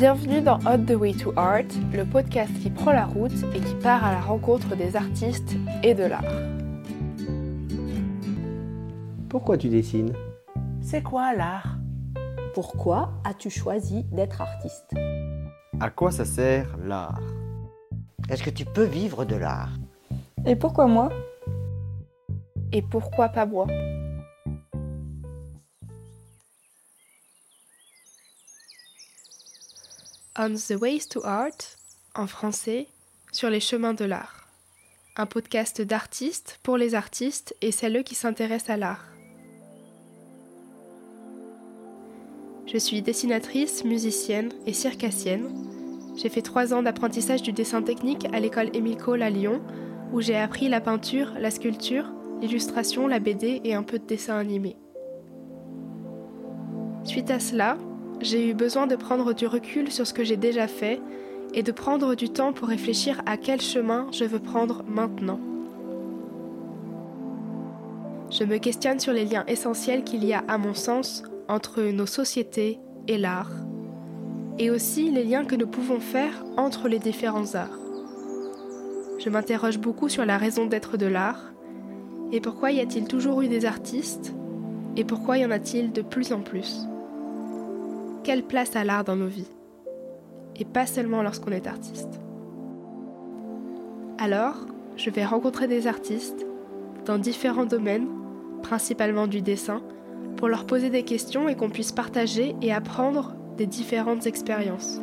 Bienvenue dans On the Way to Art, le podcast qui prend la route et qui part à la rencontre des artistes et de l'art. Pourquoi tu dessines? C'est quoi l'art? Pourquoi as-tu choisi d'être artiste? À quoi ça sert l'art? Est-ce que tu peux vivre de l'art? Et pourquoi moi? Et pourquoi pas moi? On the Ways to Art, en français, sur les chemins de l'art. Un podcast d'artistes pour les artistes et celles qui s'intéressent à l'art. Je suis dessinatrice, musicienne et circassienne. J'ai fait trois ans d'apprentissage du dessin technique à l'école Émile Cole à Lyon, où j'ai appris la peinture, la sculpture, l'illustration, la BD et un peu de dessin animé. Suite à cela, j'ai eu besoin de prendre du recul sur ce que j'ai déjà fait et de prendre du temps pour réfléchir à quel chemin je veux prendre maintenant. Je me questionne sur les liens essentiels qu'il y a à mon sens entre nos sociétés et l'art, et aussi les liens que nous pouvons faire entre les différents arts. Je m'interroge beaucoup sur la raison d'être de l'art, et pourquoi y a-t-il toujours eu des artistes, et pourquoi y en a-t-il de plus en plus? Quelle place a l'art dans nos vies Et pas seulement lorsqu'on est artiste. Alors, je vais rencontrer des artistes dans différents domaines, principalement du dessin, pour leur poser des questions et qu'on puisse partager et apprendre des différentes expériences.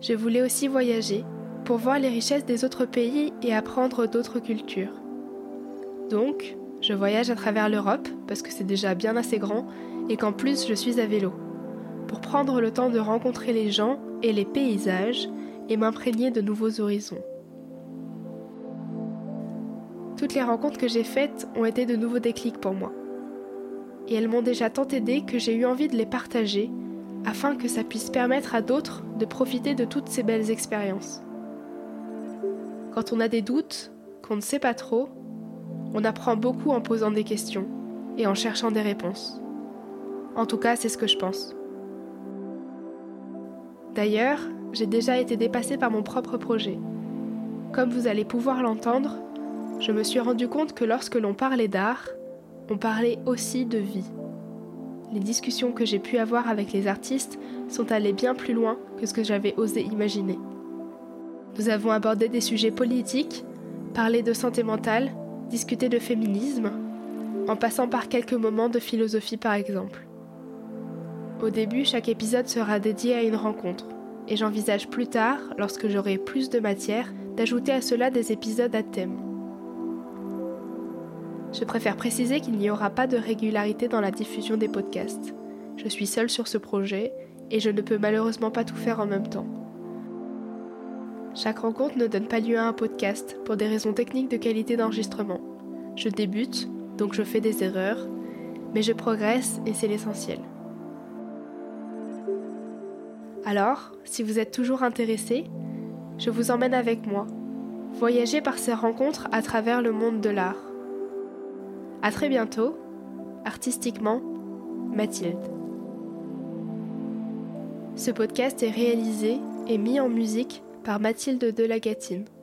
Je voulais aussi voyager pour voir les richesses des autres pays et apprendre d'autres cultures. Donc, je voyage à travers l'Europe parce que c'est déjà bien assez grand et qu'en plus je suis à vélo, pour prendre le temps de rencontrer les gens et les paysages et m'imprégner de nouveaux horizons. Toutes les rencontres que j'ai faites ont été de nouveaux déclics pour moi. Et elles m'ont déjà tant aidé que j'ai eu envie de les partager afin que ça puisse permettre à d'autres de profiter de toutes ces belles expériences. Quand on a des doutes, qu'on ne sait pas trop, on apprend beaucoup en posant des questions et en cherchant des réponses. En tout cas, c'est ce que je pense. D'ailleurs, j'ai déjà été dépassée par mon propre projet. Comme vous allez pouvoir l'entendre, je me suis rendu compte que lorsque l'on parlait d'art, on parlait aussi de vie. Les discussions que j'ai pu avoir avec les artistes sont allées bien plus loin que ce que j'avais osé imaginer. Nous avons abordé des sujets politiques, parlé de santé mentale, discuté de féminisme, en passant par quelques moments de philosophie par exemple. Au début, chaque épisode sera dédié à une rencontre, et j'envisage plus tard, lorsque j'aurai plus de matière, d'ajouter à cela des épisodes à thème. Je préfère préciser qu'il n'y aura pas de régularité dans la diffusion des podcasts. Je suis seule sur ce projet et je ne peux malheureusement pas tout faire en même temps. Chaque rencontre ne donne pas lieu à un podcast pour des raisons techniques de qualité d'enregistrement. Je débute, donc je fais des erreurs, mais je progresse et c'est l'essentiel. Alors, si vous êtes toujours intéressé, je vous emmène avec moi, voyager par ces rencontres à travers le monde de l'art. À très bientôt, artistiquement, Mathilde. Ce podcast est réalisé et mis en musique par Mathilde Delagatine.